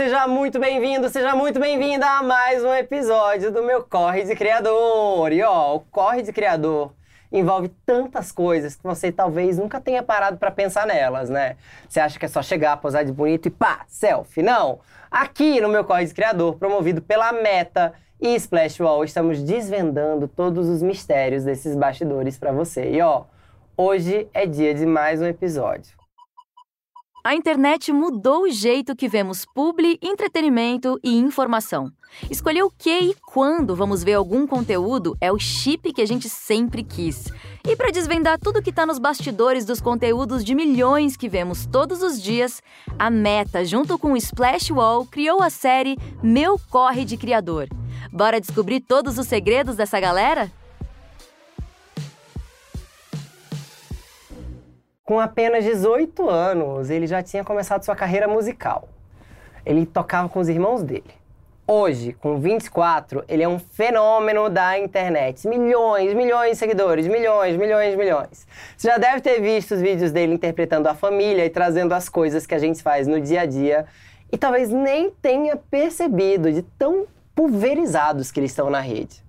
seja muito bem-vindo, seja muito bem-vinda a mais um episódio do meu Corre de Criador. E ó, o Corre de Criador envolve tantas coisas que você talvez nunca tenha parado para pensar nelas, né? Você acha que é só chegar, posar de bonito e pá, selfie? Não! Aqui no meu Corre de Criador, promovido pela Meta e Splash Wall, estamos desvendando todos os mistérios desses bastidores para você. E ó, hoje é dia de mais um episódio. A internet mudou o jeito que vemos publi, entretenimento e informação. Escolher o que e quando vamos ver algum conteúdo é o chip que a gente sempre quis. E para desvendar tudo que está nos bastidores dos conteúdos de milhões que vemos todos os dias, a Meta, junto com o Splash Wall, criou a série Meu Corre de Criador. Bora descobrir todos os segredos dessa galera? Com apenas 18 anos, ele já tinha começado sua carreira musical. Ele tocava com os irmãos dele. Hoje, com 24, ele é um fenômeno da internet. Milhões, milhões de seguidores, milhões, milhões, milhões. Você já deve ter visto os vídeos dele interpretando a família e trazendo as coisas que a gente faz no dia a dia e talvez nem tenha percebido de tão pulverizados que eles estão na rede.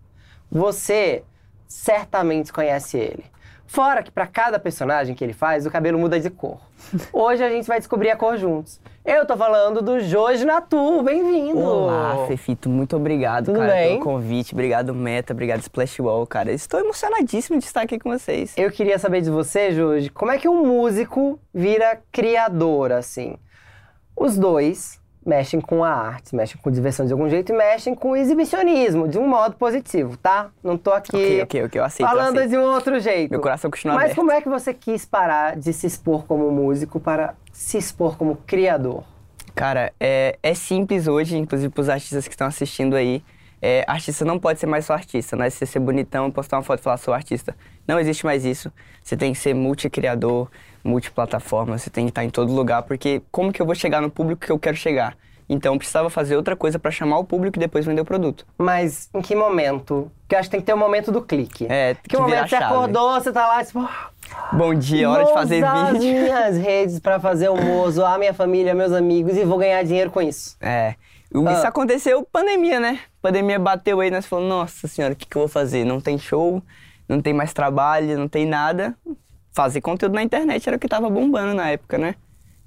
Você certamente conhece ele. Fora que para cada personagem que ele faz, o cabelo muda de cor. Hoje a gente vai descobrir a cor juntos. Eu tô falando do Joji Natu, bem-vindo! Olá, Fefito, muito obrigado, Tudo cara, bem? pelo convite. Obrigado, Meta, obrigado, Splash Wall, cara. Estou emocionadíssimo de estar aqui com vocês. Eu queria saber de você, Joji, como é que um músico vira criador, assim? Os dois mexem com a arte, mexem com diversão de algum jeito e mexem com o exibicionismo, de um modo positivo, tá? Não tô aqui Ok, ok, ok, eu aceito, eu falando aceito. de um outro jeito. Meu coração continua Mas aberto. como é que você quis parar de se expor como músico para se expor como criador? Cara, é, é simples hoje, inclusive pros artistas que estão assistindo aí. É, artista não pode ser mais só artista, não é você ser bonitão, postar uma foto e falar sou artista. Não existe mais isso. Você tem que ser multicriador, multiplataforma, você tem que estar em todo lugar, porque como que eu vou chegar no público que eu quero chegar? Então eu precisava fazer outra coisa para chamar o público e depois vender o produto. Mas em que momento? Porque eu acho que tem que ter o momento do clique. É, Que que momento você acordou, você tá lá, tipo, Bom dia, hora de fazer vídeo. as minhas redes pra fazer humor, zoar minha família, meus amigos e vou ganhar dinheiro com isso. É. Isso Ah. aconteceu pandemia, né? Pandemia bateu aí, nós falamos, nossa senhora, o que, que eu vou fazer? Não tem show, não tem mais trabalho, não tem nada. Fazer conteúdo na internet era o que tava bombando na época, né?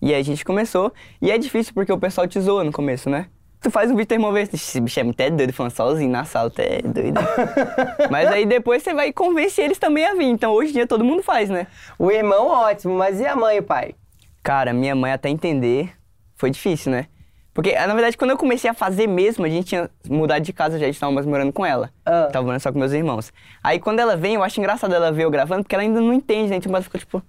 E aí a gente começou. E é difícil porque o pessoal te zoa no começo, né? Tu faz um vídeo vez, esse bicho é muito é doido, falando sozinho na sala, tu é doido. Mas aí depois você vai convencer eles também a vir. Então hoje em dia todo mundo faz, né? O irmão, ótimo, mas e a mãe e o pai? Cara, minha mãe até entender foi difícil, né? Porque, na verdade, quando eu comecei a fazer mesmo, a gente tinha mudado de casa já, a gente tava mais morando com ela. Ah. Tava morando só com meus irmãos. Aí quando ela vem, eu acho engraçado ela ver eu gravando, porque ela ainda não entende, né? Então ela fica tipo,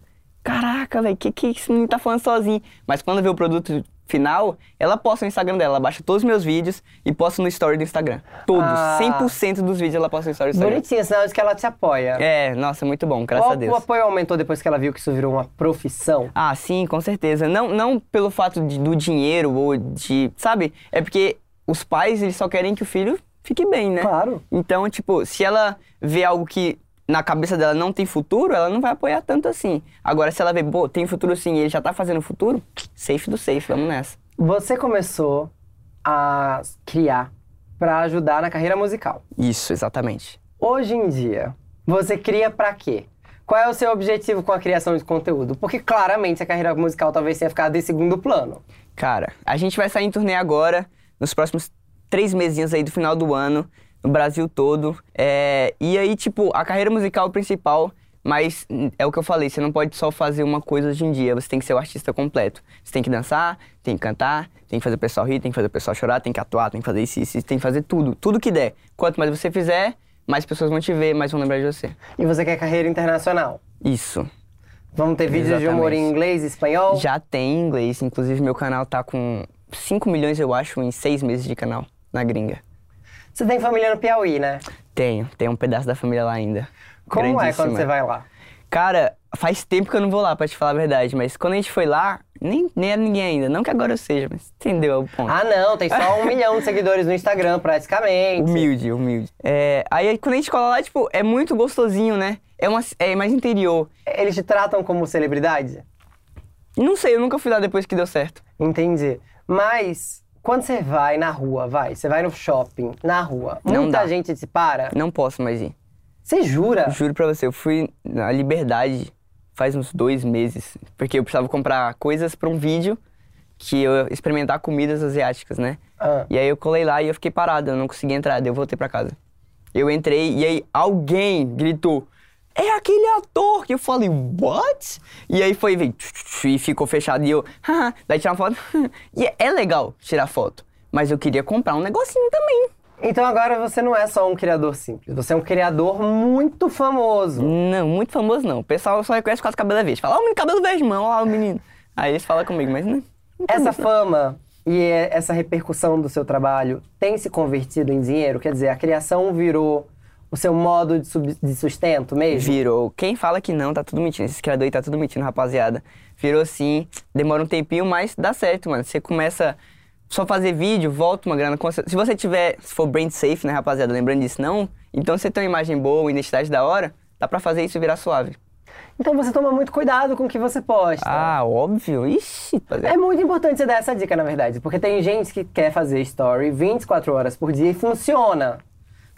caraca, velho, que que esse menino tá falando sozinho? Mas quando vê o produto final, ela posta no Instagram dela, ela baixa todos os meus vídeos e posta no story do Instagram. Todos, Ah. 100% dos vídeos ela posta no story do Instagram. Bonitinho, sinal de que ela te apoia. É, nossa, muito bom, graças o, a Deus. o apoio aumentou depois que ela viu que isso virou uma profissão? Ah, sim, com certeza. Não, não pelo fato de- do dinheiro ou de. Sabe? É porque os pais, eles só querem que o filho fique bem, né? Claro. Então, tipo, se ela vê algo que na cabeça dela não tem futuro, ela não vai apoiar tanto assim. Agora, se ela vê, pô, tem futuro sim e ele já tá fazendo futuro, safe do safe, vamos nessa. Você começou a criar pra ajudar na carreira musical. Isso, exatamente. Hoje em dia, você cria pra quê? Qual é o seu objetivo com a criação de conteúdo? Porque claramente a carreira musical talvez tenha ficado em segundo plano. Cara, a gente vai sair em turnê agora, nos próximos três mesinhos aí do final do ano, no Brasil todo. É, e aí, tipo, a carreira musical principal, mas hum, é o que eu falei, você não pode só fazer uma coisa hoje em dia, você tem que ser o artista completo. Você tem que dançar, tem que cantar, tem que fazer o pessoal rir, tem que fazer o pessoal chorar, tem que atuar, tem que fazer isso, isso, tem que fazer tudo, tudo que der. Quanto mais você fizer, mais pessoas vão te ver, mais vão lembrar de você. E você quer carreira internacional. Isso. Vamos ter vídeos de humor em Exatamente. inglês e espanhol? Já tem em inglês, inclusive meu canal tá com 5 milhões, eu acho, em seis meses de canal na gringa. Você tem família no Piauí, né? Tenho, tem um pedaço da família lá ainda. Como é quando você vai lá? Cara, faz tempo que eu não vou lá, pra te falar a verdade, mas quando a gente foi lá, nem, nem era ninguém ainda. Não que agora eu seja, mas entendeu o ponto. Ah, não, tem só um milhão de seguidores no Instagram, praticamente. Humilde, humilde. É, aí quando a gente cola lá, tipo, é muito gostosinho, né? É, uma, é mais interior. Eles te tratam como celebridade? Não sei, eu nunca fui lá depois que deu certo. Entendi. Mas quando você vai na rua, vai, você vai no shopping, na rua, Não muita dá. gente te para. Não posso mais ir. Você jura? Juro pra você, eu fui na Liberdade faz uns dois meses. Porque eu precisava comprar coisas pra um vídeo que eu ia experimentar comidas asiáticas, né? Ah. E aí eu colei lá e eu fiquei parado, eu não consegui entrar, daí eu voltei pra casa. Eu entrei e aí alguém gritou: É aquele ator! Que eu falei, what? E aí foi, veio, e ficou fechado e eu, haha, daí tirar uma foto. e é legal tirar foto, mas eu queria comprar um negocinho também. Então agora você não é só um criador simples, você é um criador muito famoso. Não, muito famoso não. O pessoal só reconhece com as cabelos verdes. Fala, ó, o menino cabelo verde, mano, lá o menino. Aí eles falam comigo, mas não. Essa muito, não. fama e essa repercussão do seu trabalho tem se convertido em dinheiro? Quer dizer, a criação virou o seu modo de, sub- de sustento mesmo? Virou. Quem fala que não, tá tudo mentindo. Esse criador aí tá tudo mentindo, rapaziada. Virou sim, demora um tempinho, mas dá certo, mano. Você começa só fazer vídeo, volta uma grana. Se você tiver, se for brand safe, né, rapaziada, lembrando disso, não. Então você tem uma imagem boa, uma identidade da hora, dá pra fazer isso e virar suave. Então você toma muito cuidado com o que você posta. Ah, óbvio. Ixi, É rapaziada. muito importante você dar essa dica, na verdade, porque tem gente que quer fazer story 24 horas por dia e funciona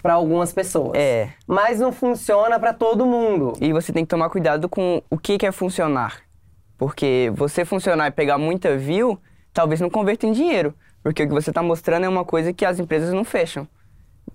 pra algumas pessoas. É. Mas não funciona pra todo mundo. E você tem que tomar cuidado com o que quer funcionar. Porque você funcionar e pegar muita view, talvez não converta em dinheiro. Porque o que você está mostrando é uma coisa que as empresas não fecham.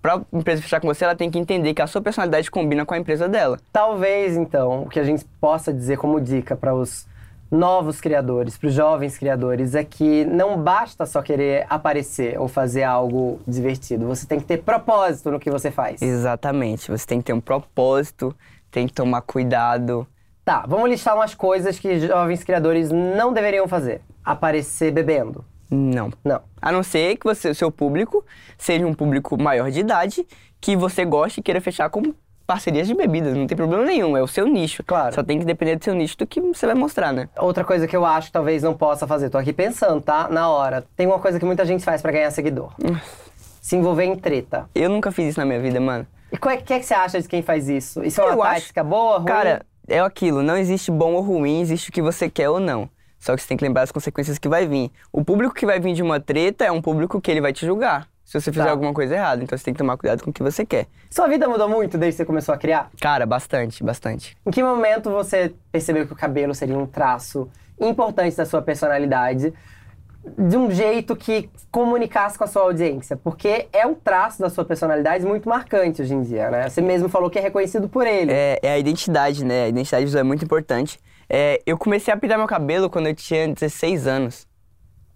Para a empresa fechar com você, ela tem que entender que a sua personalidade combina com a empresa dela. Talvez, então, o que a gente possa dizer como dica para os novos criadores, para os jovens criadores, é que não basta só querer aparecer ou fazer algo divertido. Você tem que ter propósito no que você faz. Exatamente. Você tem que ter um propósito, tem que tomar cuidado. Tá, vamos listar umas coisas que jovens criadores não deveriam fazer. Aparecer bebendo. Não. Não. A não ser que você, o seu público seja um público maior de idade, que você goste e queira fechar com parcerias de bebidas. Não tem problema nenhum, é o seu nicho. Claro. Só tem que depender do seu nicho do que você vai mostrar, né? Outra coisa que eu acho que talvez não possa fazer, tô aqui pensando, tá? Na hora. Tem uma coisa que muita gente faz pra ganhar seguidor. Se envolver em treta. Eu nunca fiz isso na minha vida, mano. E o que, é que você acha de quem faz isso? Isso é uma Eu acho- tática boa, ruim? Cara, é aquilo, não existe bom ou ruim, existe o que você quer ou não. Só que você tem que lembrar as consequências que vai vir. O público que vai vir de uma treta é um público que ele vai te julgar. Se você fizer Tá. alguma coisa errada, então você tem que tomar cuidado com o que você quer. Sua vida mudou muito desde que você começou a criar? Cara, bastante, bastante. Em que momento você percebeu que o cabelo seria um traço importante da sua personalidade? De um jeito que comunicasse com a sua audiência? Porque é um traço da sua personalidade muito marcante hoje em dia, né? Você mesmo falou que é reconhecido por ele. É, é a identidade, né? A identidade visual é muito importante. É, eu comecei a pintar meu cabelo quando eu tinha 16 anos.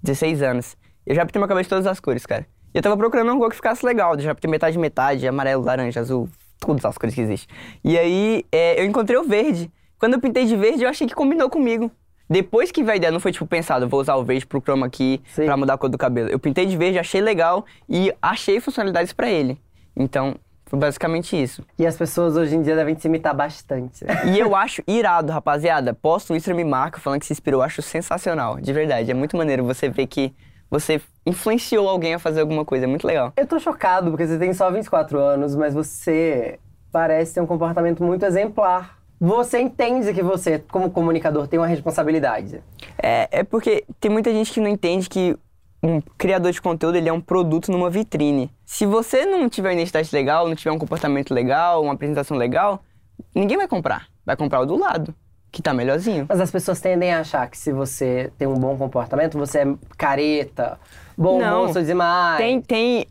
16 anos. Eu já pintei meu cabelo de todas as cores, cara. E eu tava procurando uma cor que ficasse legal. Já pintei metade metade, amarelo, laranja, azul, todas as cores que existem. E aí é, eu encontrei o verde. Quando eu pintei de verde, eu achei que combinou comigo. Depois que veio a ideia, não foi tipo pensado, vou usar o verde pro chroma aqui pra mudar a cor do cabelo. Eu pintei de verde, achei legal e achei funcionalidades pra ele. Então, foi basicamente isso. E as pessoas hoje em dia devem te imitar bastante. E eu acho irado, rapaziada. Posto isso e me marca falando que se inspirou. Eu acho sensacional. De verdade. É muito maneiro você ver que você influenciou alguém a fazer alguma coisa. É muito legal. Eu tô chocado, porque você tem só 24 anos, mas você parece ter um comportamento muito exemplar. Você entende que você, como comunicador, tem uma responsabilidade. É, é porque tem muita gente que não entende que um criador de conteúdo ele é um produto numa vitrine. Se você não tiver uma identidade legal, não tiver um comportamento legal, uma apresentação legal, ninguém vai comprar. Vai comprar o do lado, que tá melhorzinho. Mas as pessoas tendem a achar que se você tem um bom comportamento, você é careta, bom Não. moço demais. Tem, tem.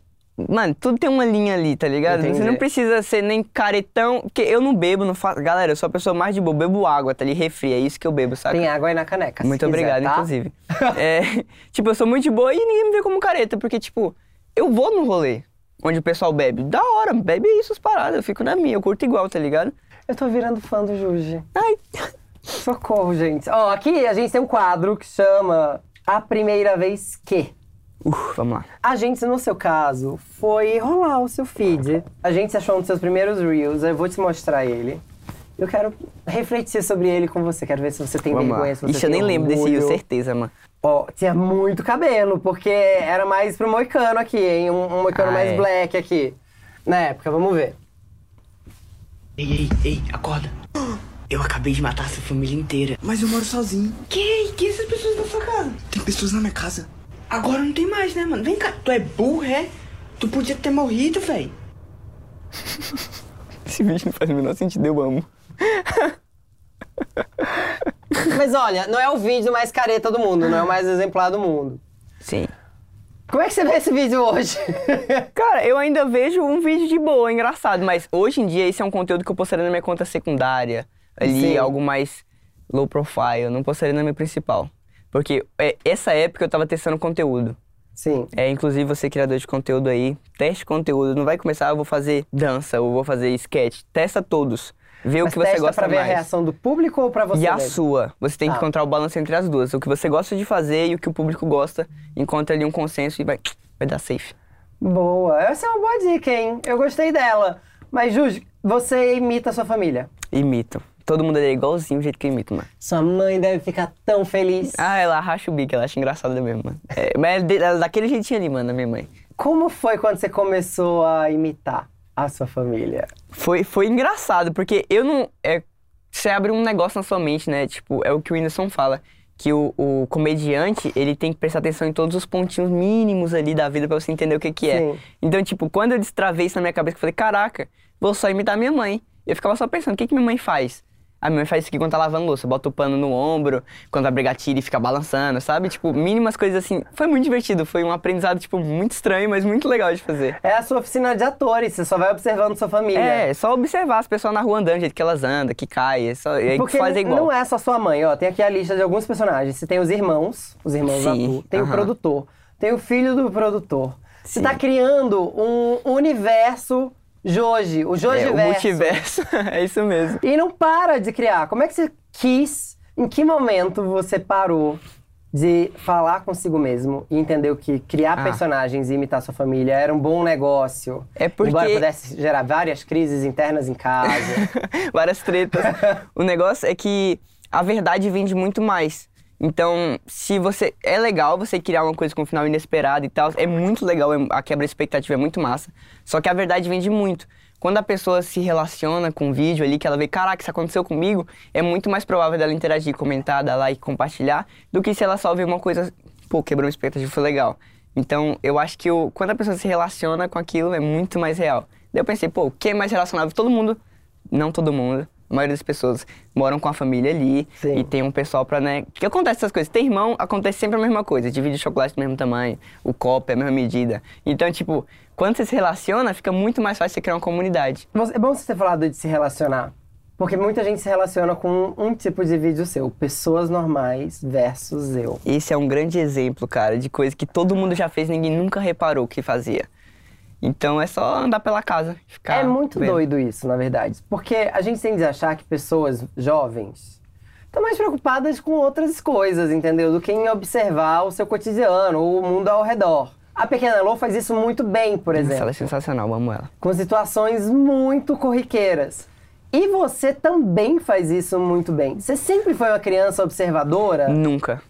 Mano, tudo tem uma linha ali, tá ligado? Entendi. Você não precisa ser nem caretão. Porque eu não bebo, não faço. Galera, eu sou a pessoa mais de boa, bebo água, tá ali, refri, é isso que eu bebo, saca? Tem água aí na caneca. se Muito quiser, obrigado, tá? inclusive. É, tipo, eu sou muito de boa e ninguém me vê como careta, porque, tipo, eu vou no rolê onde o pessoal bebe. Da hora, bebe isso, as paradas, eu fico na minha, eu curto igual, tá ligado? Eu tô virando fã do Juji. Ai, Socorro, gente. Ó, aqui a gente tem um quadro que chama A Primeira Vez Que. uf, vamos lá. A gente, no seu caso, foi rolar o seu feed. A gente se achou um dos seus primeiros reels, eu vou te mostrar ele. Eu quero refletir sobre ele com você, quero ver se você tem Vamos vergonha, lá. se você Ixi, eu nem lembro desse orgulho. rio, certeza, mano. Ó, tinha muito cabelo, porque era mais pro moicano aqui, hein? Um, um moicano Ah, mais é. black aqui. Na época, vamos ver. Ei, ei, ei, acorda. Eu acabei de matar sua família inteira. Mas eu moro sozinho. Que? Que essas pessoas na sua casa? Tem pessoas na minha casa. Agora não tem mais, né, mano? Vem cá, tu é burro, é? Tu podia ter morrido, véi. Esse vídeo não faz o menor sentido, eu amo. Mas olha, não é o vídeo mais careta do mundo, não é o mais exemplar do mundo. Sim. Como é que você vê esse vídeo hoje? Cara, eu ainda vejo um vídeo de boa, engraçado, mas hoje em dia esse é um conteúdo que eu postaria na minha conta secundária, ali, Sim. algo mais low profile, não postaria na minha principal. Porque é, essa época eu tava testando conteúdo. Sim. É, inclusive você criador de conteúdo aí, teste conteúdo, não vai começar, eu vou fazer dança, ou vou fazer sketch, testa todos. Vê Mas o que você gosta pra ver mais. a reação do público ou pra você E a mesmo? sua. Você tem que Tá. encontrar o balanço entre as duas. O que você gosta de fazer e o que o público gosta. Encontra ali um consenso e vai, vai dar safe. Boa, essa é uma boa dica, hein? Eu gostei dela. Mas, Juju, você imita a sua família. Imito. Todo mundo ali é igualzinho o jeito que eu imito, mano. Sua mãe deve ficar tão feliz. Ah, ela racha o bico, ela acha engraçado mesmo, mano. É, mas é é daquele jeitinho ali, mano, a minha mãe. Como foi quando você começou a imitar a sua família? Foi, foi engraçado, porque eu não. É, você abre um negócio na sua mente, né? Tipo, é o que o Whindersson fala. Que o, o comediante, ele tem que prestar atenção em todos os pontinhos mínimos ali da vida pra você entender o que que é. Sim. Então, tipo, quando eu destravei isso na minha cabeça, eu falei, caraca, vou só imitar minha mãe. Eu ficava só pensando, o que que minha mãe faz? A minha mãe faz isso aqui quando tá lavando louça, bota o pano no ombro, quando vai brigar tira e fica balançando, sabe? Tipo, mínimas coisas assim. Foi muito divertido, foi um aprendizado, tipo, muito estranho, mas muito legal de fazer. É a sua oficina de atores, você só vai observando sua família. É, só observar as pessoas na rua andando, o jeito que elas andam, que cai, é só, e aí Porque que faz igual. não é só sua mãe, ó. Tem aqui a lista de alguns personagens. Você tem os irmãos, os irmãos Sim, Atu. Tem o aham. produtor. Tem o filho do produtor. Você Sim. tá criando um universo Joji, o Joji É, o verso. multiverso, é isso mesmo. E não para de criar. Como é que você quis? Em que momento você parou de falar consigo mesmo e entendeu que criar Ah. personagens e imitar sua família era um bom negócio? É porque- Embora pudesse gerar várias crises internas em casa. Várias tretas. o negócio é que a verdade vende muito mais. Então, se você. É legal você criar uma coisa com um final inesperado e tal. É muito legal, é- a quebra de expectativa é muito massa. Só que a verdade vende muito. Quando a pessoa se relaciona com o vídeo ali, que ela vê, caraca, isso aconteceu comigo, é muito mais provável dela interagir, comentar, dar like, compartilhar, do que se ela só vê uma coisa, pô, quebrou uma expectativa, foi legal. Então, eu acho que o, quando a pessoa se relaciona com aquilo, é muito mais real. Daí eu pensei, pô, o que é mais relacionável? Todo mundo, não todo mundo, a maioria das pessoas moram com a família ali Sim. e tem um pessoal pra, né... Que acontece essas coisas? Tem irmão, acontece sempre a mesma coisa. Divide o chocolate do mesmo tamanho, o copo é a mesma medida. Então, tipo, quando você se relaciona, fica muito mais fácil você criar uma comunidade. É bom você ter falado de se relacionar. Porque muita gente se relaciona com um tipo de vídeo seu. Pessoas normais versus eu. Esse é um grande exemplo, cara, de coisa que todo mundo já fez ninguém nunca reparou que fazia. Então é só andar pela casa. Ficar é muito vendo. doido isso, na verdade. Porque a gente tende a achar que pessoas jovens estão mais preocupadas com outras coisas, entendeu? Do que em observar o seu cotidiano, o mundo ao redor. A Pequena Lô faz isso muito bem, por Nossa, exemplo. ela é sensacional, amo ela. com situações muito corriqueiras. E você também faz isso muito bem. Você sempre foi uma criança observadora? Nunca.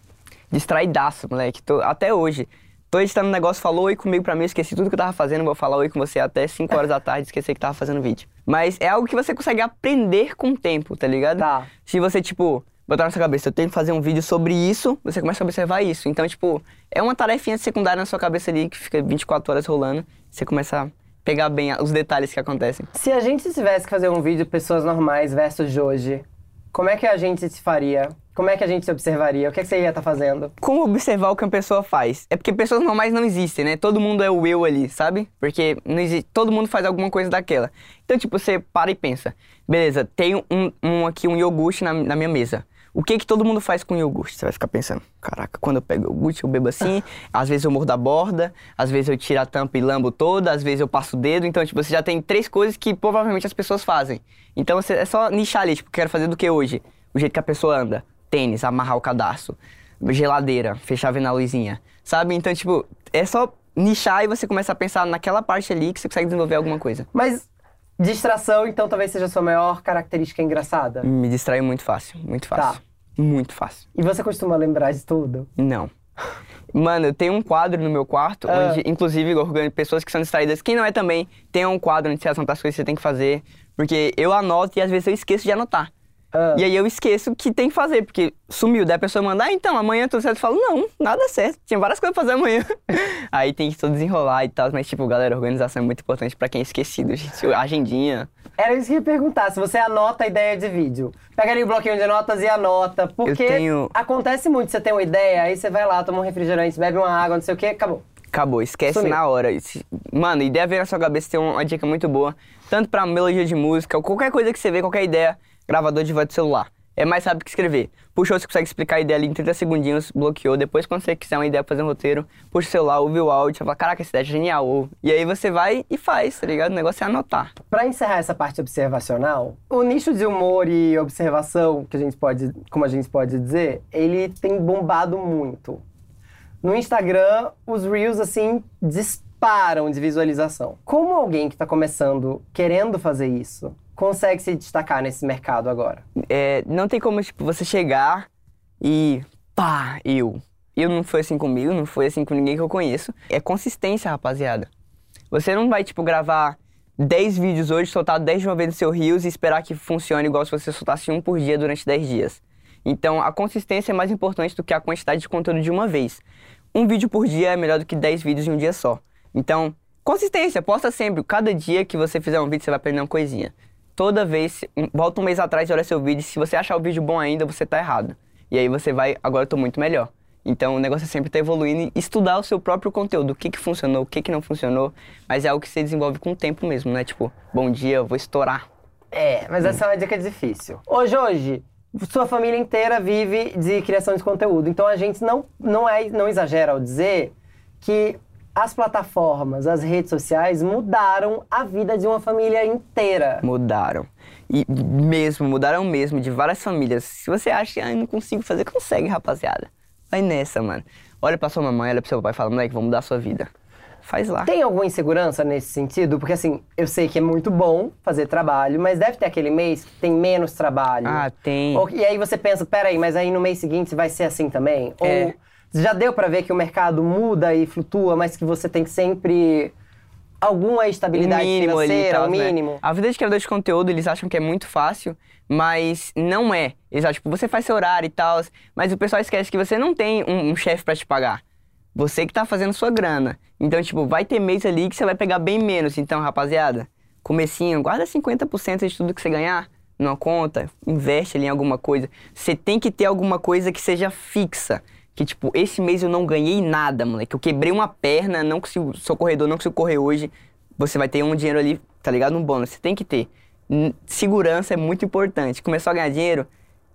Distraidaço, moleque. Tô- até hoje. Tô editando um negócio, falou oi comigo pra mim, eu esqueci tudo que eu tava fazendo, vou falar oi com você até 5 horas da tarde, esqueci que tava fazendo vídeo. Mas é algo que você consegue aprender com o tempo, tá ligado? Tá. Se você, tipo, botar na sua cabeça, eu tenho que fazer um vídeo sobre isso, você começa a observar isso. Então, tipo, é uma tarefinha secundária na sua cabeça ali, que fica 24 horas rolando, você começa a pegar bem os detalhes que acontecem. Se a gente tivesse que fazer um vídeo pessoas normais versus hoje, como é que a gente se faria? Como é que a gente se observaria? O que, é que você ia estar fazendo? Como observar o que uma pessoa faz? É porque pessoas normais não existem, né? Todo mundo é o eu ali, sabe? Porque não existe, todo mundo faz alguma coisa daquela. Então, tipo, você para e pensa. Beleza, tem um, um aqui um iogurte na, na minha mesa. O que que todo mundo faz com iogurte? Você vai ficar pensando, caraca, quando eu pego iogurte, eu bebo assim, às vezes eu mordo a borda, às vezes eu tiro a tampa e lambo toda, às vezes eu passo o dedo. Então, tipo, você já tem três coisas que provavelmente as pessoas fazem. Então, você, é só nichar ali, tipo, quero fazer do que hoje? O jeito que a pessoa anda. Tênis, amarrar o cadarço. Geladeira, fechar vendo a luzinha. Sabe? Então, tipo, é só nichar e você começa a pensar naquela parte ali que você consegue desenvolver alguma coisa. Mas distração, então, talvez seja a sua maior característica engraçada. Me distrai muito fácil, muito fácil. Tá. Muito fácil. E você costuma lembrar de tudo? Não. Mano, eu tenho um quadro no meu quarto, Ah. onde, inclusive, pessoas que são distraídas. Quem não é também, tem um quadro onde você anota as coisas que você tem que fazer. Porque eu anoto e às vezes eu esqueço de anotar. Ah. E aí eu esqueço que tem que fazer, porque sumiu. Daí a pessoa manda, ah, então, amanhã tudo certo. Eu falo, não, nada certo. Tinha várias coisas pra fazer amanhã. aí tem que tudo desenrolar e tal. Mas, tipo, galera, organização é muito importante pra quem é esquecido, gente. Agendinha. Era isso que eu ia perguntar, se você anota a ideia de vídeo. Pega ali o bloquinho de notas e anota. Porque tenho- acontece muito, você tem uma ideia, aí você vai lá, toma um refrigerante, bebe uma água, não sei o quê, acabou. Acabou, esquece Sumiu. na hora. Mano, ideia vem na sua cabeça, tem uma dica muito boa. Tanto pra melodia de música, ou qualquer coisa que você vê, qualquer ideia, gravador de voz do celular. É mais rápido que escrever. Puxou, você consegue explicar a ideia ali em 30 segundinhos, bloqueou. Depois, quando você quiser uma ideia pra fazer um roteiro, puxa o celular, ouve o áudio, fala, caraca, essa ideia é genial. Ou... E aí você vai e faz, tá ligado? O negócio é anotar. Pra encerrar essa parte observacional, o nicho de humor e observação, que a gente pode, como a gente pode dizer, ele tem bombado muito. No Instagram, os Reels, assim, disparam de visualização. Como alguém que tá começando, querendo fazer isso, consegue se destacar nesse mercado agora? É, não tem como, tipo, você chegar e pá, eu. Eu não foi assim comigo, não foi assim com ninguém que eu conheço. É consistência, rapaziada. Você não vai, tipo, gravar 10 vídeos hoje, soltar 10 de uma vez no seu Reels e esperar que funcione igual se você soltasse um por dia durante 10 dias. Então, a consistência é mais importante do que a quantidade de conteúdo de uma vez. Um vídeo por dia é melhor do que 10 vídeos em um dia só. Então, consistência, posta sempre. Cada dia que você fizer um vídeo, você vai aprender uma coisinha. Toda vez, volta um mês atrás e olha seu vídeo. Se você achar o vídeo bom ainda, você tá errado. E aí você vai, agora eu tô muito melhor. Então o negócio é sempre estar evoluindo e estudar o seu próprio conteúdo, o que que funcionou, o que que não funcionou. Mas é algo que você desenvolve com o tempo mesmo, né? Tipo, bom dia, eu vou estourar. É, mas essa é uma dica difícil. Hoje, hoje, sua família inteira vive de criação de conteúdo. Então a gente não, não, é, não exagera ao dizer que as plataformas, as redes sociais mudaram a vida de uma família inteira. Mudaram. E mesmo, mudaram mesmo, de várias famílias. Se você acha que ah, não consigo fazer, consegue, rapaziada. Vai nessa, mano. Olha pra sua mamãe, olha pro seu pai e fala, moleque, vamos mudar a sua vida. Faz lá. Tem alguma insegurança nesse sentido? Porque assim, eu sei que é muito bom fazer trabalho, mas deve ter aquele mês que tem menos trabalho. Ah, tem. Ou- e aí você pensa, peraí, mas aí no mês seguinte vai ser assim também? É. Ou já deu pra ver que o mercado muda e flutua, mas que você tem sempre alguma estabilidade o mínimo ali financeira, tal, o né? mínimo? A vida de criador de conteúdo, eles acham que é muito fácil, mas não é. Exato, tipo, você faz seu horário e tal, mas o pessoal esquece que você não tem um, um chefe pra te pagar. Você que tá fazendo sua grana. Então, tipo, vai ter mês ali que você vai pegar bem menos. Então, rapaziada, comecinho, guarda 50% de tudo que você ganhar numa conta, investe ali em alguma coisa. Você tem que ter alguma coisa que seja fixa. Que, tipo, esse mês eu não ganhei nada, moleque. Eu quebrei uma perna, não consigo, sou corredor, não consigo correr hoje. Você vai ter um dinheiro ali, tá ligado? Um bônus. Você tem que ter. Segurança é muito importante. Começou a ganhar dinheiro,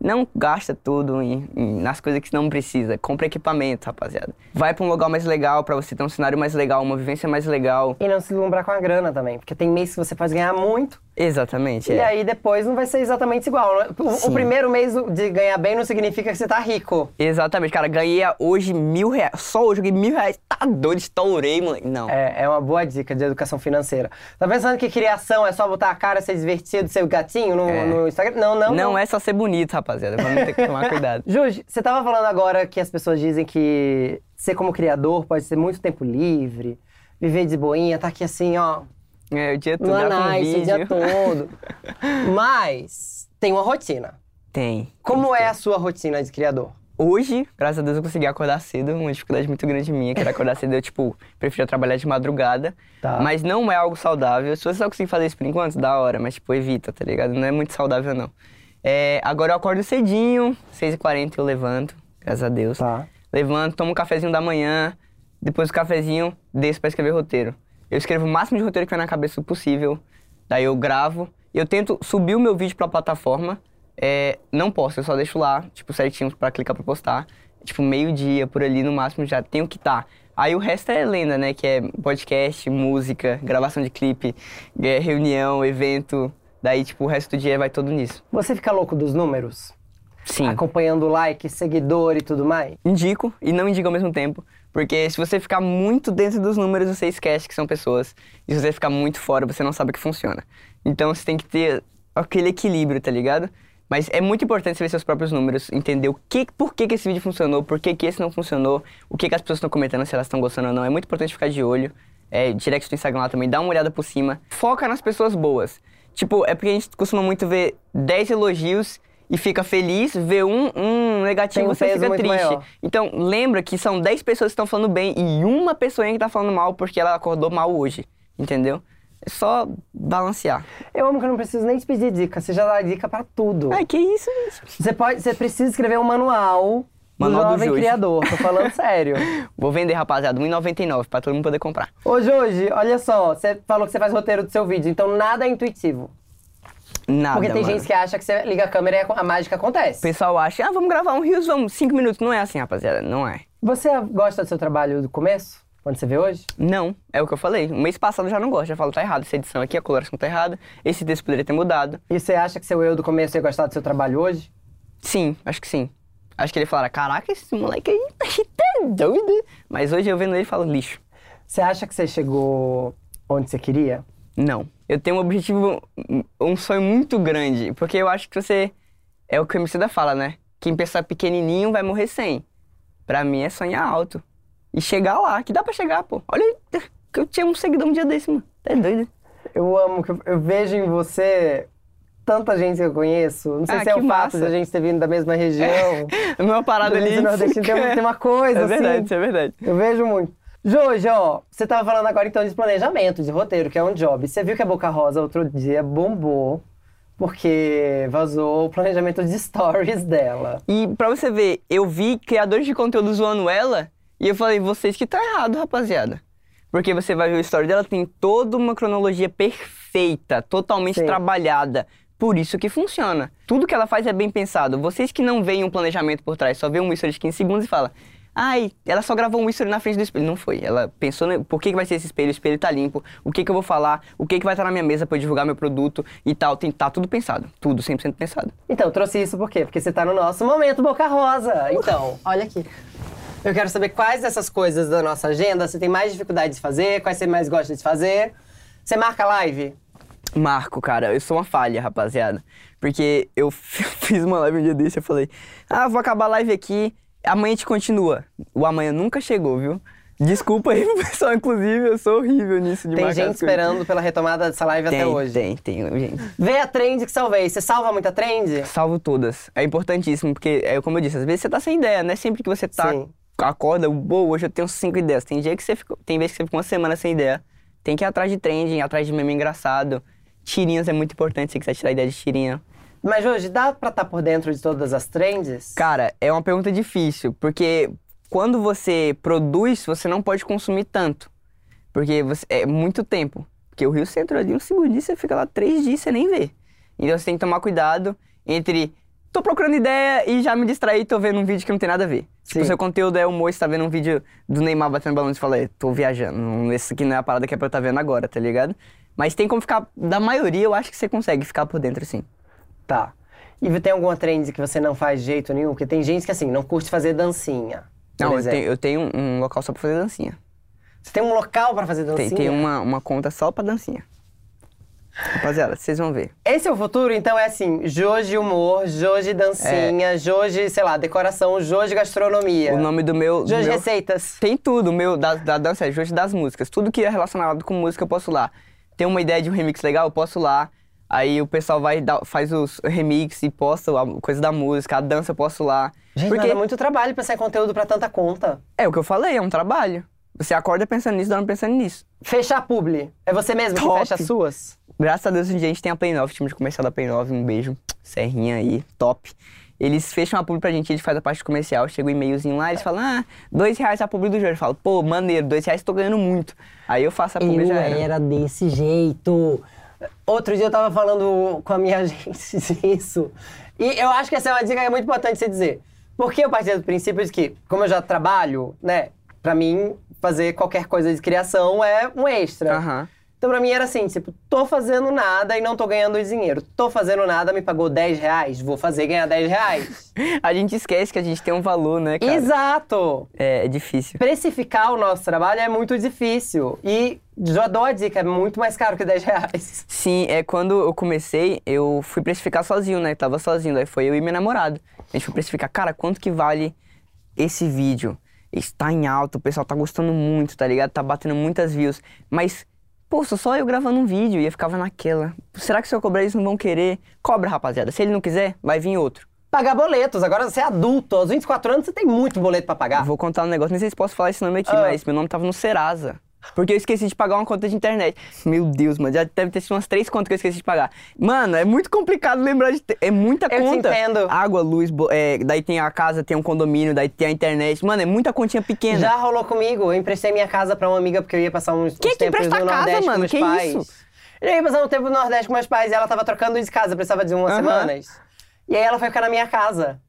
não gasta tudo em- em- nas coisas que não precisa. Compra equipamento, rapaziada. Vai pra um lugar mais legal, pra você ter um cenário mais legal, uma vivência mais legal. E não se deslumbrar com a grana também, porque tem mês que você pode ganhar muito Exatamente, e é. aí depois não vai ser exatamente igual. né? O, o primeiro mês de ganhar bem não significa que você tá rico. Exatamente, cara. Ganhei hoje mil reais. Só hoje ganhei mil reais. Tá doido, estourei, moleque. Não. É, é uma boa dica de educação financeira. Tá pensando que criação é só botar a cara, ser divertido, ser o gatinho no, É. no Instagram? Não, não. Não é só ser bonito, rapaziada. Vamos ter que tomar cuidado. Juju, você tava falando agora que as pessoas dizem que ser como criador pode ser muito tempo livre, viver de boinha, tá aqui assim, ó, É, o dia todo no grava um o dia todo. Mas tem uma rotina. Tem. Como é a sua rotina de criador? Hoje, graças a Deus, eu consegui acordar cedo. Uma dificuldade muito grande minha, que era acordar cedo. Eu, tipo, preferia trabalhar de madrugada. Tá. Mas não é algo saudável. Se você só conseguir fazer isso por enquanto, da hora. Mas, tipo, evita, tá ligado? Não é muito saudável, não. É, agora eu acordo cedinho. 6h40 eu levanto, graças a Deus. Tá. Levanto, tomo um cafezinho da manhã. Depois do cafezinho, desço pra escrever roteiro. Eu escrevo o máximo de roteiro que vai na cabeça possível. Daí eu gravo. Eu tento subir o meu vídeo pra plataforma. É, não posto, eu só deixo lá, tipo, certinho pra clicar pra postar. Tipo, meio-dia, por ali no máximo, já tenho que estar. Aí o resto é lenda, né? Que é podcast, música, gravação de clipe, é, reunião, evento. Daí, tipo, o resto do dia vai todo nisso. Você fica louco dos números? Sim. Acompanhando like, seguidor e tudo mais? indico e não indico ao mesmo tempo. Porque se você ficar muito dentro dos números, você esquece que são pessoas. E se você ficar muito fora, você não sabe o que funciona. Então você tem que ter aquele equilíbrio, tá ligado? Mas é muito importante você ver seus próprios números, entender o que, por que, que esse vídeo funcionou, por que, que esse não funcionou, o que, que as pessoas estão comentando, se elas estão gostando ou não. É muito importante ficar de olho. É, direct do Instagram lá também, dá uma olhada por cima. Foca nas pessoas boas. Tipo, é porque a gente costuma muito ver 10 elogios e fica feliz, vê um, um negativo um você fica triste. maior. Então, lembra que são 10 pessoas que estão falando bem e uma pessoa que tá falando mal porque ela acordou mal hoje. Entendeu? É só balancear. Eu amo que eu não preciso nem te pedir dica, você já dá dica pra tudo. Ai, que isso. Você pode, você precisa escrever um manual, Manual do do jovem Joji. criador, tô falando sério. Vou vender, rapaziada, R$1,99 pra todo mundo poder comprar. Ô, Joji, olha só, você falou que você faz roteiro do seu vídeo, então nada é intuitivo. Nada, Porque tem mano. gente que acha que você liga a câmera e a mágica O acontece. pessoal acha, ah, vamos gravar um Rios, vamos, cinco minutos. Não é assim, rapaziada, não é. Você gosta do seu trabalho do começo? Quando você vê hoje? Não, é o que eu falei. O mês passado eu já não gosto, já falo, tá errado essa edição aqui, a coloração tá errada, esse texto poderia ter mudado. E você acha que seu eu do começo ia gostar do seu trabalho hoje? Sim, acho que sim. Acho que ele falará, caraca, esse moleque aí tá doido. Mas hoje eu vendo ele falo, lixo. Você acha que você chegou onde você queria? Não. Eu tenho um objetivo, um sonho muito grande, porque eu acho que você, é o que o Emicida fala, né? Quem pensar pequenininho vai morrer sem. Pra mim é sonhar alto. E chegar lá, que dá pra chegar, pô. Olha, que eu tinha um seguidor um dia desse, mano. Tá doido. Eu amo, que eu, eu vejo em você tanta gente que eu conheço. Não sei Ah, se é o fato massa. de a gente ter vindo da mesma região. A minha parada ali. Nordestino tem, tem uma coisa, É verdade, assim. isso é verdade. Eu vejo muito. Jojo, ó, você tava falando agora então de planejamento, de roteiro, que é um job. Você viu que a Boca Rosa outro dia bombou, porque vazou o planejamento de stories dela. E pra você ver, eu vi criadores de conteúdo zoando ela e eu falei, vocês que tá errado, rapaziada. Porque você vai ver o story dela, tem toda uma cronologia perfeita, totalmente Sim. trabalhada. Por isso que funciona. Tudo que ela faz é bem pensado. Vocês que não veem um planejamento por trás, só vê um history de 15 segundos e fala Ai, ela só gravou um history na frente do espelho. Não foi. Ela pensou, no, por que, que vai ser esse espelho? O espelho tá limpo. O que, que eu vou falar? O que, que vai estar na minha mesa pra eu divulgar meu produto e tal. Tem, tá tudo pensado. Tudo 100% pensado. Então, eu trouxe isso por quê? Porque você tá no nosso momento Boca Rosa. Então, olha aqui. Eu quero saber quais dessas coisas da nossa agenda você tem mais dificuldade de fazer, quais você mais gosta de fazer. Você marca live? Marco, cara, eu sou uma falha, rapaziada. Porque eu fiz uma live um dia desse, eu falei, ah, vou acabar a live aqui, amanhã a gente continua. O amanhã nunca chegou, viu? Desculpa aí, pessoal, inclusive, eu sou horrível nisso de Tem gente esperando pela retomada dessa live Tem, até hoje. tem, tem, gente. Vê a trend que salvei. Você salva muita trend? Salvo todas. É importantíssimo, porque, é como eu disse, às vezes você tá sem ideia, né? Sempre que você tá, Sim. acorda, boa, hoje eu tenho cinco ideias. Tem dia que você fica, tem vezes que você fica uma semana sem ideia. Tem que ir atrás de trending, atrás de meme engraçado. Tirinhas é muito importante, se você quiser tirar ideia de tirinha. Mas hoje dá pra estar por dentro de todas as trends? Cara, é uma pergunta difícil, porque quando você produz, você não pode consumir tanto. Porque você- é muito tempo. Porque o Rio Centro ali, um segundinho, você fica lá três dias, você nem vê. Então você tem que tomar cuidado entre tô procurando ideia e já me distraí, tô vendo um vídeo que não tem nada a ver. Se Sim. o seu conteúdo é humor, você tá vendo um vídeo do Neymar batendo balão, você fala, "É, tô viajando, esse aqui não é a parada que é pra eu tá vendo agora, tá ligado? Mas tem como ficar, da maioria eu acho que você consegue ficar por dentro, sim. Tá. E tem alguma trend que você não faz de jeito nenhum? Porque tem gente que, assim, não curte fazer dancinha. Não, eu tenho, eu tenho um- local só pra fazer dancinha. Você tem um local pra fazer dancinha? Tem, tem uma, uma conta só pra dancinha. Rapaziada, vocês vão ver. Esse é o futuro, então é assim, Joji humor, Joji dancinha, Joji, sei lá, decoração, Joji gastronomia. O nome do meu. Joji meu- receitas. Tem tudo, o meu da, da dança é das músicas. Tudo que é relacionado com música eu posso lá. Tem uma ideia de um remix legal, eu posso lá. Aí o pessoal vai dar, faz os remix e posta a coisa da música, a dança eu posso lá. Gente, Porque é muito trabalho pra sair conteúdo pra tanta conta. é o que eu falei, é um trabalho. Você acorda pensando nisso, dorme pensando nisso. Fechar publi. É você mesmo que Top. fecha as suas? Graças a Deus, em a gente tem a Play 9, time de comercial da Play 9, um beijo. Serrinha aí, top. Eles fecham a publi pra gente, a gente faz a parte comercial, chega um e-mailzinho lá, eles falam, ah, dois reais a publi do Jorge. Eu falo, pô, maneiro, dois reais tô ganhando muito. Aí eu faço a publi e já era. desse jeito. Outro dia eu tava falando com a minha agente disso. E eu acho que essa é uma dica que é muito importante você dizer. Porque eu parti do princípio de que, como eu já trabalho, né, pra mim, fazer qualquer coisa de criação é um extra. Aham. Então pra mim era assim, tipo, tô fazendo nada e não tô ganhando dinheiro. Tô fazendo nada, me pagou 10 reais, vou fazer ganhar 10 reais. A gente esquece que a gente tem um valor, né, cara? Exato! É, é difícil. Precificar o nosso trabalho é muito difícil. E já dou a dica, é muito mais caro que 10 reais. Sim, é quando eu comecei, eu fui precificar sozinho, né? Tava sozinho, daí foi eu e meu namorado. A gente foi precificar, cara, quanto que vale esse vídeo? Está em alta, o pessoal tá gostando muito, tá ligado? Tá batendo muitas views. Mas Pô, sou só eu gravando um vídeo e eu ficava naquela. Será que se eu cobrar eles não vão querer? Cobra, rapaziada. Se ele não quiser, vai vir outro. Pagar boletos. Agora você é adulto. Aos 24 anos você tem muito boleto pra pagar. Vou contar um negócio, nem sei se posso falar esse nome aqui, Ah. mas meu nome tava no Serasa. Porque eu esqueci de pagar uma conta de internet. Meu Deus, mano, já deve ter sido umas três contas que eu esqueci de pagar. Mano, é muito complicado lembrar de. ter- É muita Eu conta. entendo. Água, luz, bo- é, daí tem a casa, tem um condomínio, daí tem a internet. Mano, é muita continha pequena. Já rolou comigo. Eu emprestei minha casa pra uma amiga porque eu ia passar uns, Quem uns que tempos empresta no casa, Nordeste mano? com meus Que pais. isso? Eu ia passar um tempo no Nordeste com meus pais e ela tava trocando de casa, precisava de umas semanas. E aí ela foi ficar na minha casa.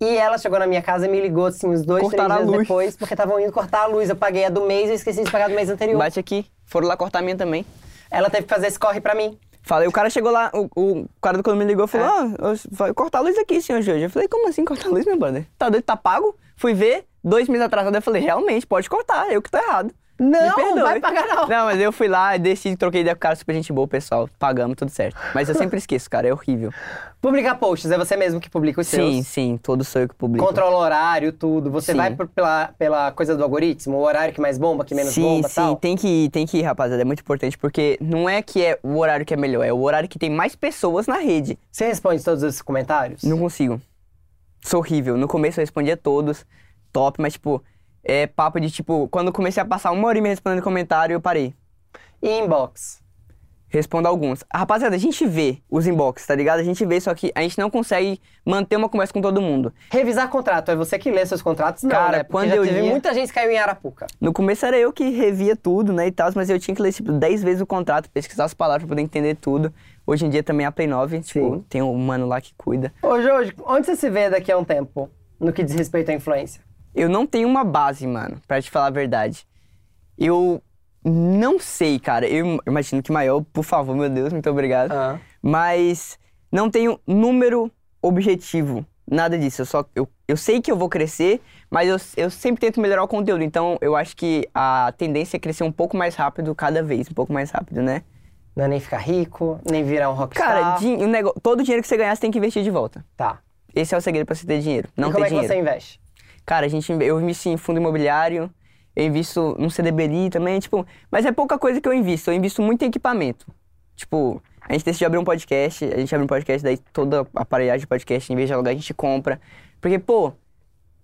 E ela chegou na minha casa e me ligou, assim, uns dois, Cortaram três a dias depois, porque estavam indo cortar a luz. Eu paguei a do mês e eu esqueci de pagar do mês anterior. Bate aqui. Foram lá cortar a minha também. Ela teve que fazer esse corre pra mim. Falei, o cara chegou lá, o, o cara do condomínio ligou e falou: É. Ah, eu- vai cortar a luz aqui, senhor Jorge. Eu falei, como assim cortar a luz, meu brother? Tá doido, tá pago? Fui ver, dois meses atrasado, eu falei, realmente, pode cortar, eu que tô errado. Não, perdoe. vai pagar não. Não, mas eu fui lá, desci, troquei ideia com o cara, super gente boa, pessoal. Pagamos, tudo certo. Mas eu sempre esqueço, cara, é horrível. Publicar posts, é você mesmo que publica os Sim, seus. sim, todo sou eu que publico. Controla o horário, tudo. Você Sim. vai por- pela, pela coisa do algoritmo, o horário que mais bomba, que menos sim, bomba sim, tal. tem que ir, tem que ir, rapaziada. É muito importante, porque não é que é o horário que é melhor, é o horário que tem mais pessoas na rede. Você responde todos esses comentários? Não consigo. Sou horrível. No começo eu respondia todos, top, mas tipo, é papo de tipo, quando eu comecei a passar uma hora e meia respondendo comentário, eu parei. E inbox? Respondo alguns. Rapaziada, a gente vê os inbox, tá ligado? A gente vê, só que a gente não consegue manter uma conversa com todo mundo. Revisar contrato, é você que lê seus contratos? Não, Cara, né? Porque quando eu teve lia- muita gente caiu em Arapuca. No começo era eu que revia tudo, né, e tal, mas eu tinha que ler, tipo, 10 vezes o contrato, pesquisar as palavras pra poder entender tudo. Hoje em dia também a Play 9, tipo, Sim. tem um mano lá que cuida. Ô, Jorge, onde você se vê daqui a um tempo, no que diz respeito à influência? Eu não tenho uma base, mano, pra te falar a verdade. Eu não sei, cara. Eu imagino que maior, por favor, meu Deus, muito obrigado. Ah. Mas não tenho número objetivo, nada disso. Eu só eu, eu sei que eu vou crescer, mas eu, eu sempre tento melhorar o conteúdo. Então eu acho que a tendência é crescer um pouco mais rápido cada vez, um pouco mais rápido, né? Não é nem ficar rico, nem virar um rockstar. Cara, din- o nego- todo o dinheiro que você ganhar, você tem que investir de volta. Tá. Esse é o segredo pra você ter dinheiro. Não e como é que dinheiro. você investe? Cara, a gente, eu invisto em fundo imobiliário, eu invisto no CDBRI também, tipo, mas é pouca coisa que eu invisto, eu invisto muito em equipamento. Tipo, a gente decidiu abrir um podcast, a gente abre um podcast, daí toda a aparelhagem de podcast, em vez de alugar, a gente compra. Porque, pô,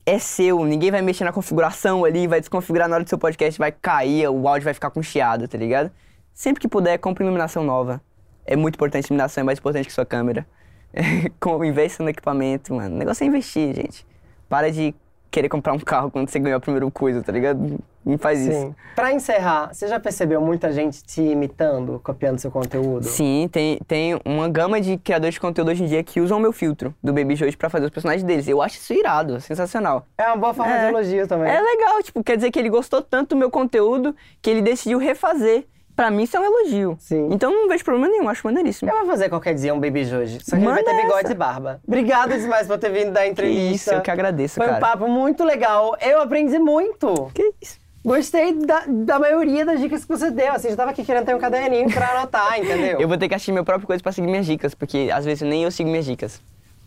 é seu, ninguém vai mexer na configuração ali, vai desconfigurar na hora do seu podcast, vai cair, o áudio vai ficar com chiado, tá ligado? Sempre que puder, compre iluminação nova. É muito importante, iluminação é mais importante que sua câmera. Com- Investe no equipamento, mano. O negócio é investir, gente. Para de querer comprar um carro quando você ganhou a primeira coisa, tá ligado? Não faz isso. Pra encerrar, você já percebeu muita gente te imitando, copiando seu conteúdo? Sim, tem, tem uma gama de criadores de conteúdo hoje em dia que usam o meu filtro do Baby Jojo pra fazer os personagens deles. Eu acho isso irado, sensacional. É uma boa forma É. de elogio também. É legal, tipo, quer dizer que ele gostou tanto do meu conteúdo que ele decidiu refazer. Pra mim isso é um elogio. Sim. Então não vejo problema nenhum, acho maneiríssimo. Eu vou fazer qualquer dia um Baby Joji. Só que ele vai ter bigode essa. e barba. Obrigado demais por ter vindo dar Que entrevista. isso, eu que agradeço, Foi um cara. papo muito legal. Eu aprendi muito. Que isso. Gostei da, da maioria das dicas que você deu. Assim, já tava aqui querendo ter um caderninho pra anotar, entendeu? Eu vou ter que assistir minha própria coisa pra seguir minhas dicas, porque às vezes nem eu sigo minhas dicas.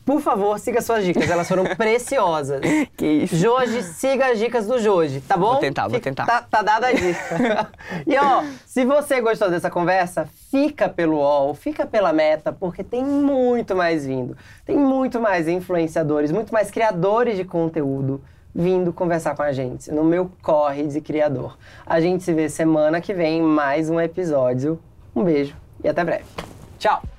Por favor, siga suas dicas. Elas foram preciosas. Que isso. Joji, siga as dicas do Joji, tá bom? Vou tentar, vou tentar. Tá, tá dada a dica. e ó, se você gostou dessa conversa, fica pelo UOL, fica pela meta, porque tem muito mais vindo. Tem muito mais influenciadores, muito mais criadores de conteúdo vindo conversar com a gente no meu corre de criador. A gente se vê semana que vem em mais um episódio. Um beijo e até breve. Tchau!